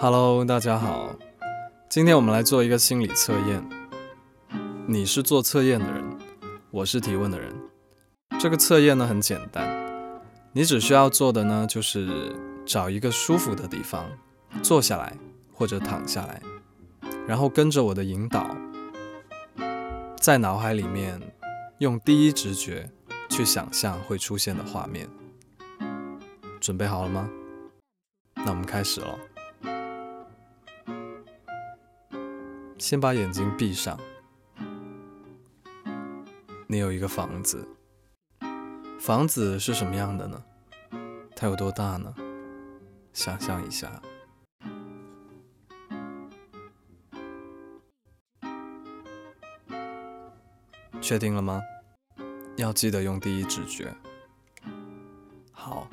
Hello，大家好，今天我们来做一个心理测验。你是做测验的人，我是提问的人。这个测验呢很简单，你只需要做的呢就是找一个舒服的地方坐下来或者躺下来，然后跟着我的引导，在脑海里面用第一直觉去想象会出现的画面。准备好了吗？那我们开始了。先把眼睛闭上。你有一个房子，房子是什么样的呢？它有多大呢？想象一下。确定了吗？要记得用第一直觉。好，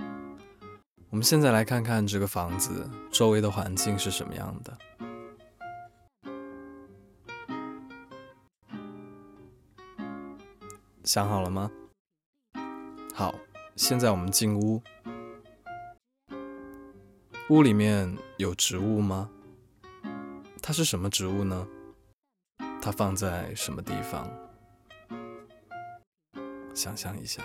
我们现在来看看这个房子周围的环境是什么样的。想好了吗？好，现在我们进屋。屋里面有植物吗？它是什么植物呢？它放在什么地方？想象一下。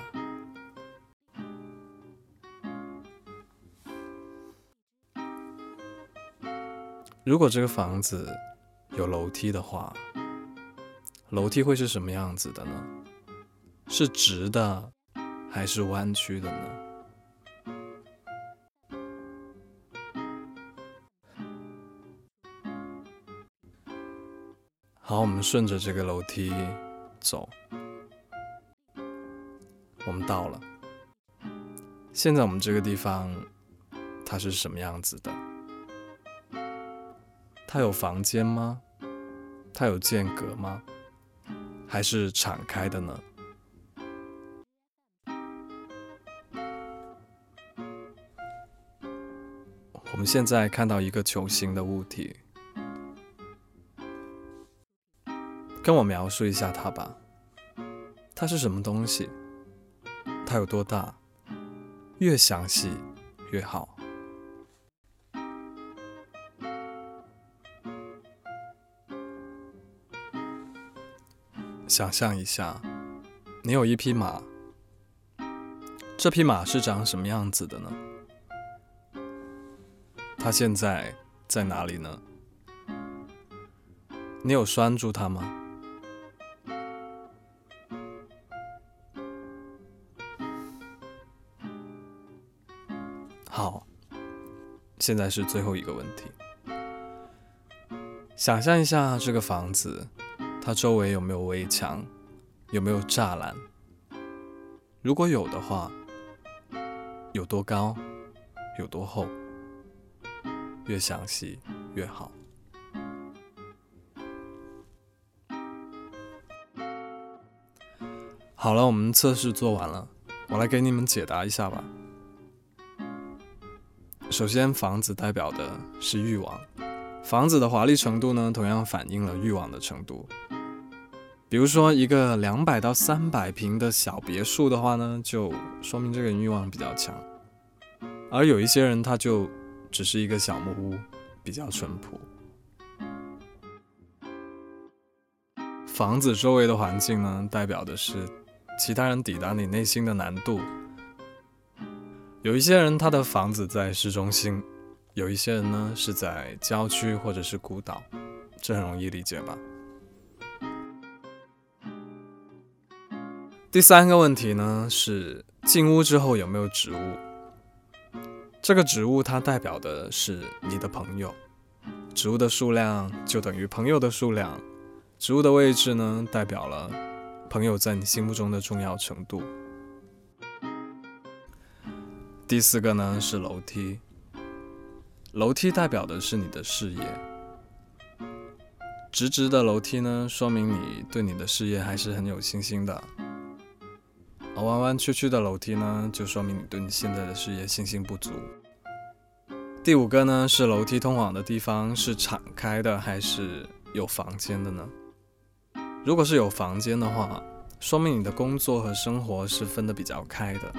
如果这个房子有楼梯的话，楼梯会是什么样子的呢？是直的还是弯曲的呢？好，我们顺着这个楼梯走，我们到了。现在我们这个地方它是什么样子的？它有房间吗？它有间隔吗？还是敞开的呢？我们现在看到一个球形的物体，跟我描述一下它吧。它是什么东西？它有多大？越详细越好。想象一下，你有一匹马，这匹马是长什么样子的呢？他现在在哪里呢？你有拴住他吗？好，现在是最后一个问题。想象一下这个房子，它周围有没有围墙？有没有栅栏？如果有的话，有多高？有多厚？越详细越好。好了，我们测试做完了，我来给你们解答一下吧。首先，房子代表的是欲望，房子的华丽程度呢，同样反映了欲望的程度。比如说，一个两百到三百平的小别墅的话呢，就说明这个人欲望比较强，而有一些人他就。只是一个小木屋，比较淳朴。房子周围的环境呢，代表的是其他人抵达你内心的难度。有一些人他的房子在市中心，有一些人呢是在郊区或者是孤岛，这很容易理解吧？第三个问题呢是进屋之后有没有植物？这个植物它代表的是你的朋友，植物的数量就等于朋友的数量，植物的位置呢代表了朋友在你心目中的重要程度。第四个呢是楼梯，楼梯代表的是你的事业，直直的楼梯呢说明你对你的事业还是很有信心的。弯弯曲曲的楼梯呢，就说明你对你现在的事业信心不足。第五个呢，是楼梯通往的地方是敞开的还是有房间的呢？如果是有房间的话，说明你的工作和生活是分得比较开的；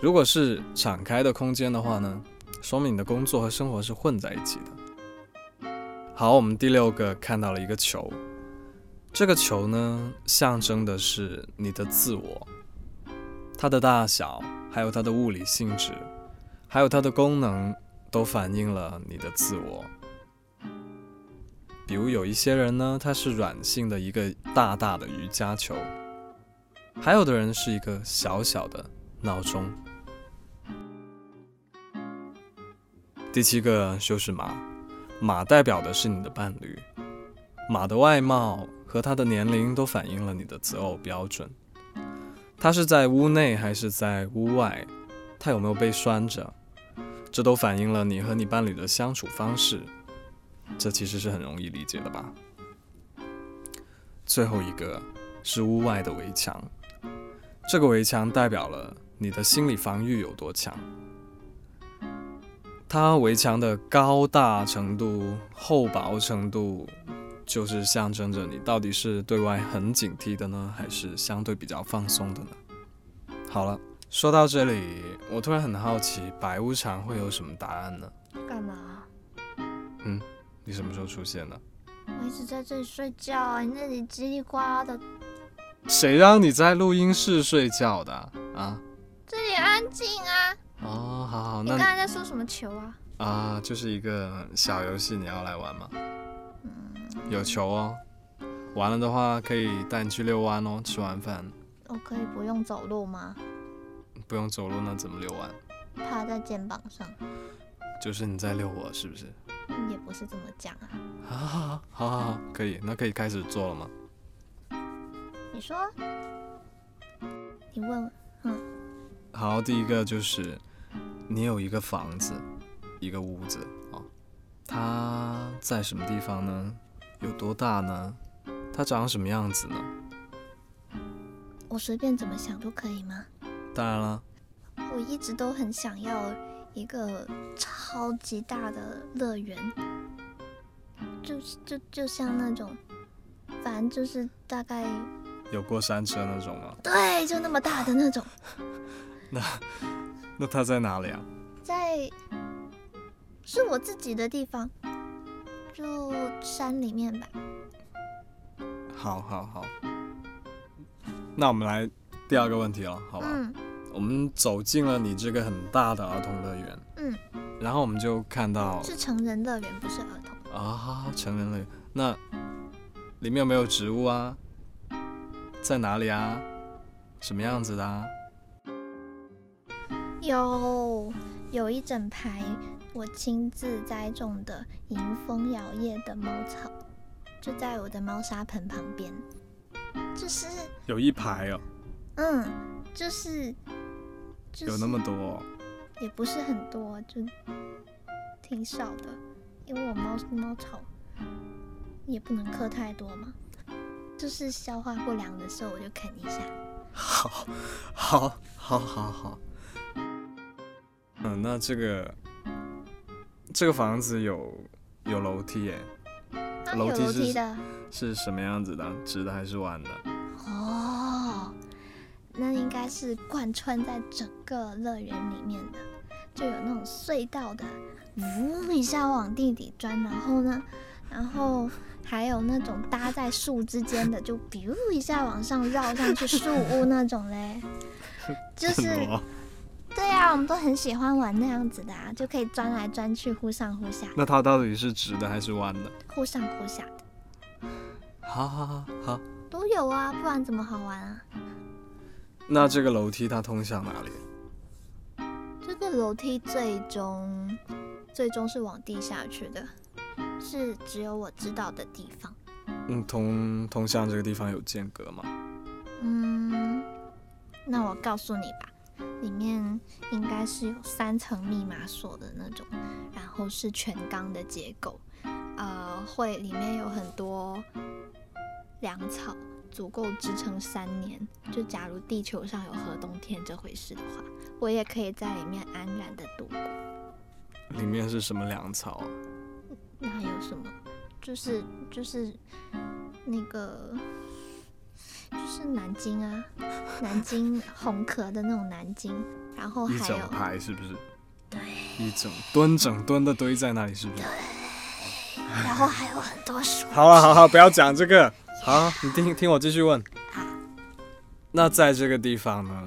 如果是敞开的空间的话呢，说明你的工作和生活是混在一起的。好，我们第六个看到了一个球，这个球呢，象征的是你的自我，它的大小，还有它的物理性质，还有它的功能，都反映了你的自我。比如有一些人呢，他是软性的一个大大的瑜伽球，还有的人是一个小小的闹钟。第七个就是马，马代表的是你的伴侣，马的外貌和他的年龄都反映了你的择偶标准。它是在屋内还是在屋外？它有没有被拴着？这都反映了你和你伴侣的相处方式。这其实是很容易理解的吧？最后一个是屋外的围墙，这个围墙代表了你的心理防御有多强。它围墙的高大程度、厚薄程度，就是象征着你到底是对外很警惕的呢，还是相对比较放松的呢？好了，说到这里，我突然很好奇，白无常会有什么答案呢？干嘛？嗯，你什么时候出现的？我一直在这里睡觉，你那里叽里呱啦的。谁让你在录音室睡觉的啊？这里安静啊。哦，好好，你那刚才在说什么球啊？啊，就是一个小游戏，你要来玩吗？有球哦，完了的话可以带你去遛弯哦。吃完饭我可以不用走路吗？不用走路，那怎么遛弯？趴在肩膀上，就是你在遛我，是不是？也不是这么讲啊。好好好，好好好，可以，那可以开始做了吗？你说，你问，嗯，好，第一个就是你有一个房子，一个屋子哦，它在什么地方呢？有多大呢？它长什么样子呢？我随便怎么想都可以吗？当然了，我一直都很想要一个超级大的乐园，就是就就像那种，反正就是大概有过山车那种吗？对，就那么大的那种，那那它在哪里啊？在是我自己的地方，就山里面吧。好好好，那我们来第二个问题了，好吧？嗯我们走进了你这个很大的儿童乐园，嗯，然后我们就看到是成人乐园，不是儿童。啊，成人乐园，那里面有没有植物啊？在哪里啊？什么样子的啊？有有一整排我亲自栽种的迎风摇曳的猫草，就在我的猫砂盆旁边。就是，有一排哦，嗯，就是，就是有那么多哦、也不是很多，就挺少的，因为我猫猫草也不能嗑太多嘛，就是消化不良的时候我就啃一下。好，好，好，好，好。嗯，那这个这个房子有有楼梯耶，楼梯是的是什么样子的？直的还是弯的？哦，那应该是贯穿在整个乐园里面的，就有那种隧道的，呜一下往地底钻，然后呢，然后还有那种搭在树之间的，就 biu 一下往上绕上去树屋那种嘞，就是 对啊，我们都很喜欢玩那样子的啊，就可以钻来钻去，忽上忽下，那它到底是直的还是弯的？忽上忽下的好好好好。都有啊，不然怎么好玩啊？那这个楼梯它通向哪里？这个楼梯最终最终是往地下去的，是只有我知道的地方。嗯，通通向这个地方有间隔吗？嗯，那我告诉你吧，里面应该是有三层密码锁的那种，然后是全钢的结构，呃，会里面有很多粮草，足够支撑三年。就假如地球上有核冬天这回事的话，我也可以在里面安然的度过。里面是什么粮草啊？那还有什么？就是就是那个就是南京啊，南京红壳的那种南京，然后还有一整排是不是？对，一整吨整吨的堆在那里是不是？对然后还有很多树。好了，好好，不要讲这个。好，你听听我继续问。好，那在这个地方呢，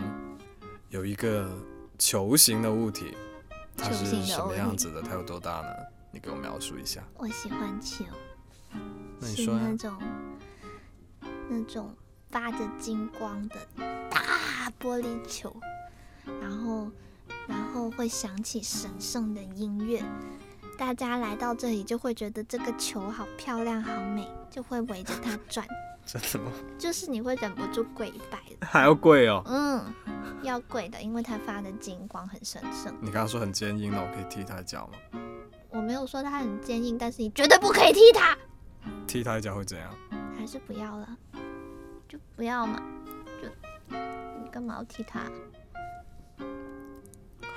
有一个球形的物体，它是什么样子的？它有多大呢？你给我描述一下。我喜欢球，那你说呀是那。种那种发着金光的大玻璃球，然后然后会响起神圣的音乐。大家来到这里就会觉得这个球好漂亮、好美，就会围着它 转，真的吗？就是你会忍不住跪拜的。还要跪哦。嗯，要跪的，因为它发的金光很神圣。你刚刚说很坚硬，那我可以踢它一脚吗？我没有说它很坚硬，但是你绝对不可以踢它，踢它一脚会怎样？还是不要了，就不要嘛，就你干嘛要踢他？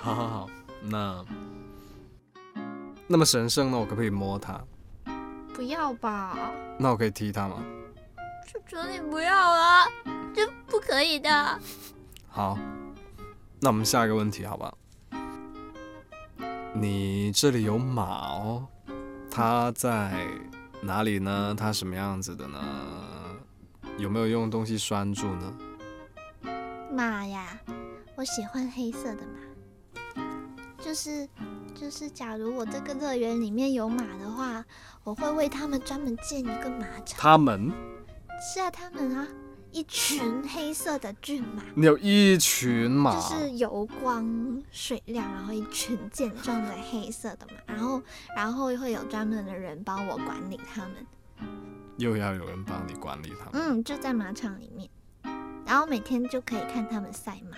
好好好，那那么神圣，呢我可不可以摸他？不要吧，那我可以踢他吗？求求你不要啊，这不可以的。好，那我们下一个问题，好吧？你这里有马哦，它在哪里呢？它什么样子的呢？有没有用东西拴住呢？马呀，我喜欢黑色的马，就是就是，假如我这个乐园里面有马的话，我会为他们专门建一个马场。他们，是啊，他们啊，一群黑色的骏马。你有一群马，就是油光水亮，然后一群健壮的黑色的马，然后然后会有专门的人帮我管理他们。又要有人帮你管理他们。嗯，就在马场里面，然后每天就可以看他们赛马。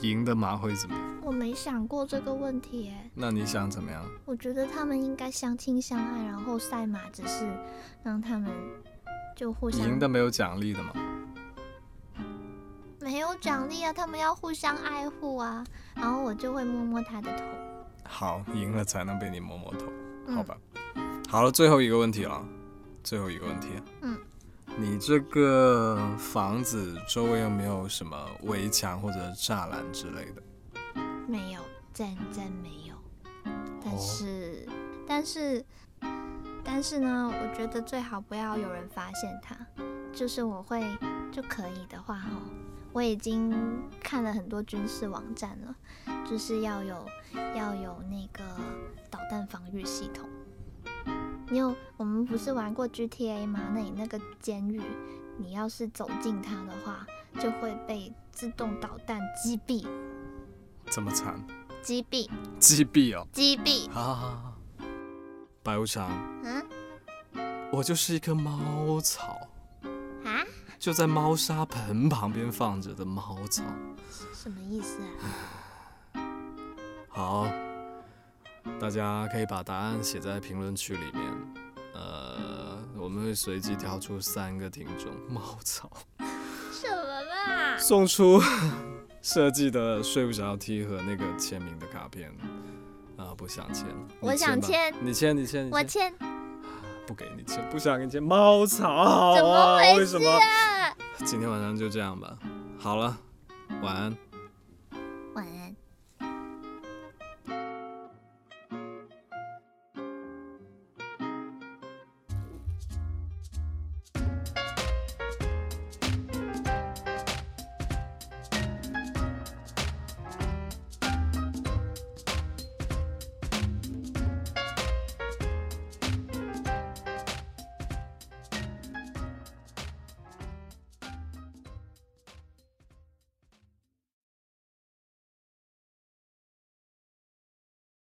赢的马会怎么样？我没想过这个问题耶，那你想怎么样？我觉得他们应该相亲相爱，然后赛马只是让他们就互相赢的没有奖励的嘛？没有奖励啊，他们要互相爱护啊，然后我就会摸摸他的头。好，赢了才能被你摸摸头，嗯好吧？好了，最后一个问题了，最后一个问题。嗯，你这个房子周围有没有什么围墙或者栅栏之类的？没有，真真没有。但哦是，但是，但是呢，我觉得最好不要有人发现它。就是我会就可以的话，哈，我已经看了很多军事网站了，就是要有要有那个导弹防御系统。你有我们不是玩过 GTA 吗？那你那个监狱，你要是走进它的话，就会被自动导弹击毙，这么惨？击毙，击毙哦！击毙。好好好好，白无常，嗯我就是一棵猫草，啊？就在猫砂盆旁边放着的猫草。什么意思啊？好，大家可以把答案写在评论区里面。呃，我们会随机挑出三个听众，猫草什么嘛？送出设计的睡不着 T 和那个签名的卡片。啊，不想签，我想签你签，你签，你我签，不给你签，不想给你签，猫草，怎么回为什么？今天晚上就这样吧。好了，晚安。晚安。